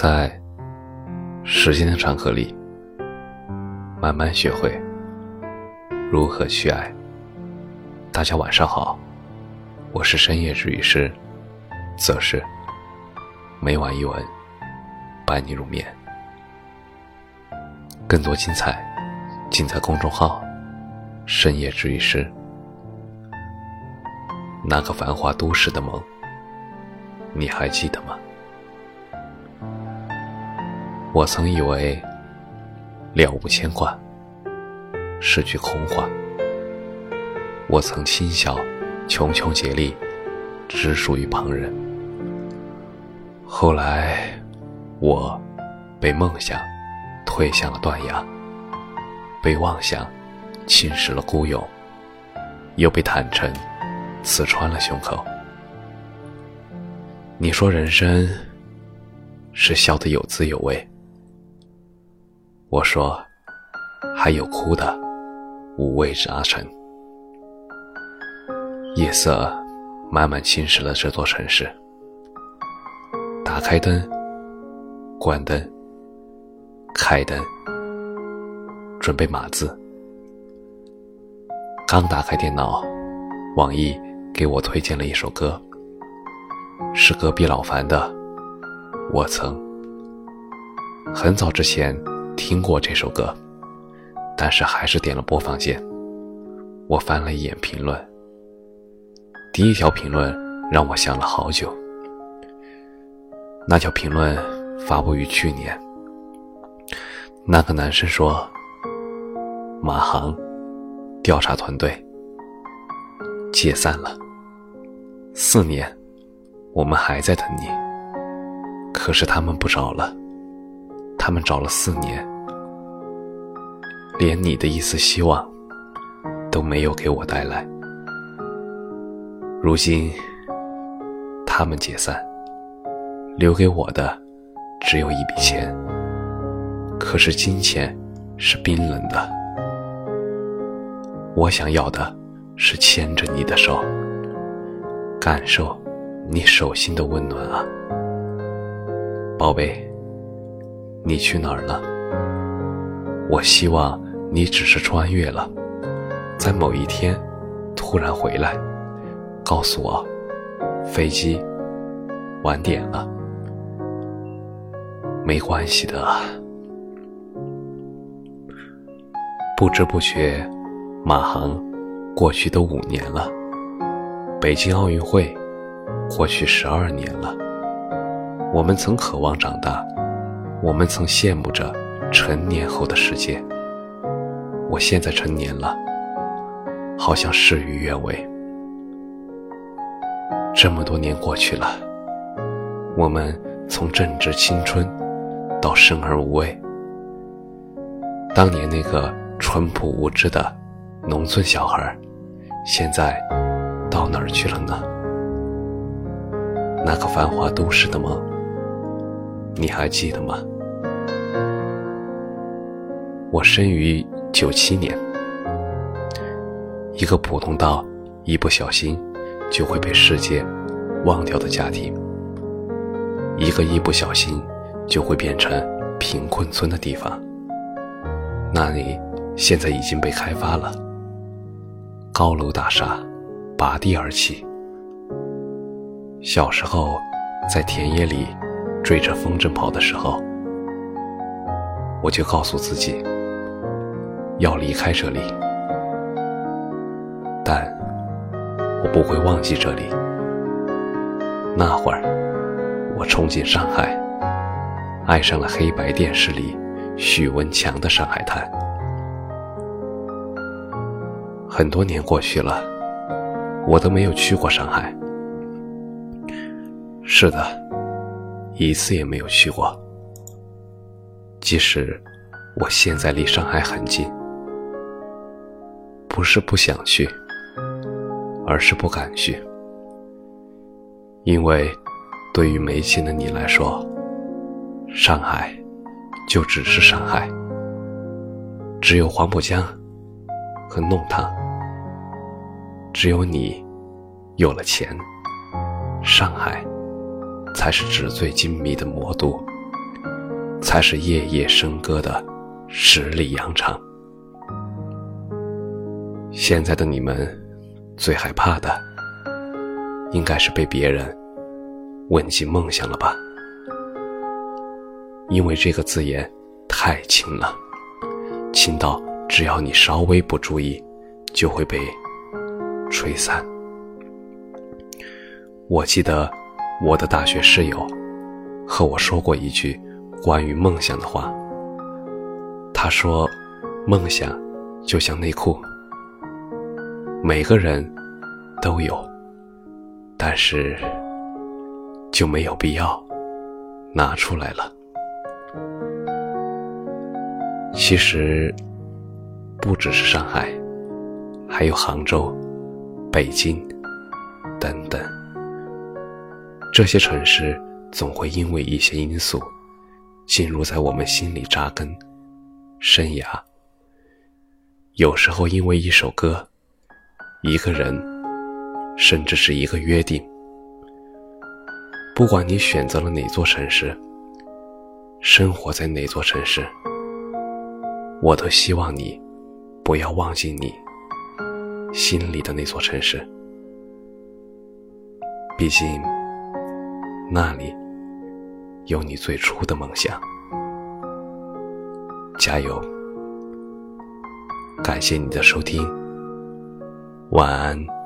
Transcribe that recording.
在时间的长河里，慢慢学会如何去爱。大家晚上好，我是深夜治愈师，则是每晚一文伴你入眠。更多精彩尽在公众号“深夜治愈师”。那个繁华都市的梦，你还记得吗？我曾以为了无牵挂是句空话，我曾轻笑穷穷竭力只属于旁人。后来，我被梦想推向了断崖，被妄想侵蚀了孤勇，又被坦诚刺穿了胸口。你说人生是笑得有滋有味。我说，还有哭的五味杂陈。夜色慢慢侵蚀了这座城市。打开灯，关灯，开灯，准备码字。刚打开电脑，网易给我推荐了一首歌，是隔壁老樊的《我曾》。很早之前。听过这首歌，但是还是点了播放键。我翻了一眼评论，第一条评论让我想了好久。那条评论发布于去年。那个男生说：“马航调查团队解散了，四年，我们还在等你。可是他们不找了。”他们找了四年，连你的一丝希望都没有给我带来。如今，他们解散，留给我的只有一笔钱。可是金钱是冰冷的，我想要的是牵着你的手，感受你手心的温暖啊，宝贝。你去哪儿了？我希望你只是穿越了，在某一天突然回来，告诉我飞机晚点了。没关系的。不知不觉，马航过去都五年了，北京奥运会过去十二年了，我们曾渴望长大。我们曾羡慕着成年后的世界。我现在成年了，好像事与愿违。这么多年过去了，我们从正值青春到生而无畏。当年那个淳朴无知的农村小孩，现在到哪儿去了呢？那个繁华都市的梦。你还记得吗？我生于九七年，一个普通到一不小心就会被世界忘掉的家庭，一个一不小心就会变成贫困村的地方。那里现在已经被开发了，高楼大厦拔地而起。小时候在田野里。追着风筝跑的时候，我就告诉自己要离开这里，但我不会忘记这里。那会儿，我冲进上海，爱上了黑白电视里许文强的《上海滩》。很多年过去了，我都没有去过上海。是的。一次也没有去过，即使我现在离上海很近，不是不想去，而是不敢去，因为对于没钱的你来说，上海就只是上海，只有黄浦江和弄堂，只有你有了钱，上海。才是纸醉金迷的魔都，才是夜夜笙歌的十里洋场。现在的你们，最害怕的，应该是被别人问及梦想了吧？因为这个字眼太轻了，轻到只要你稍微不注意，就会被吹散。我记得我的大学室友和我说过一句关于梦想的话。他说：“梦想就像内裤，每个人都有，但是就没有必要拿出来了。”其实不只是上海，还有杭州、北京等等。这些城市总会因为一些因素，进入在我们心里扎根、生涯。有时候因为一首歌、一个人，甚至是一个约定。不管你选择了哪座城市，生活在哪座城市，我都希望你不要忘记你心里的那座城市。毕竟。那里有你最初的梦想，加油！感谢你的收听，晚安。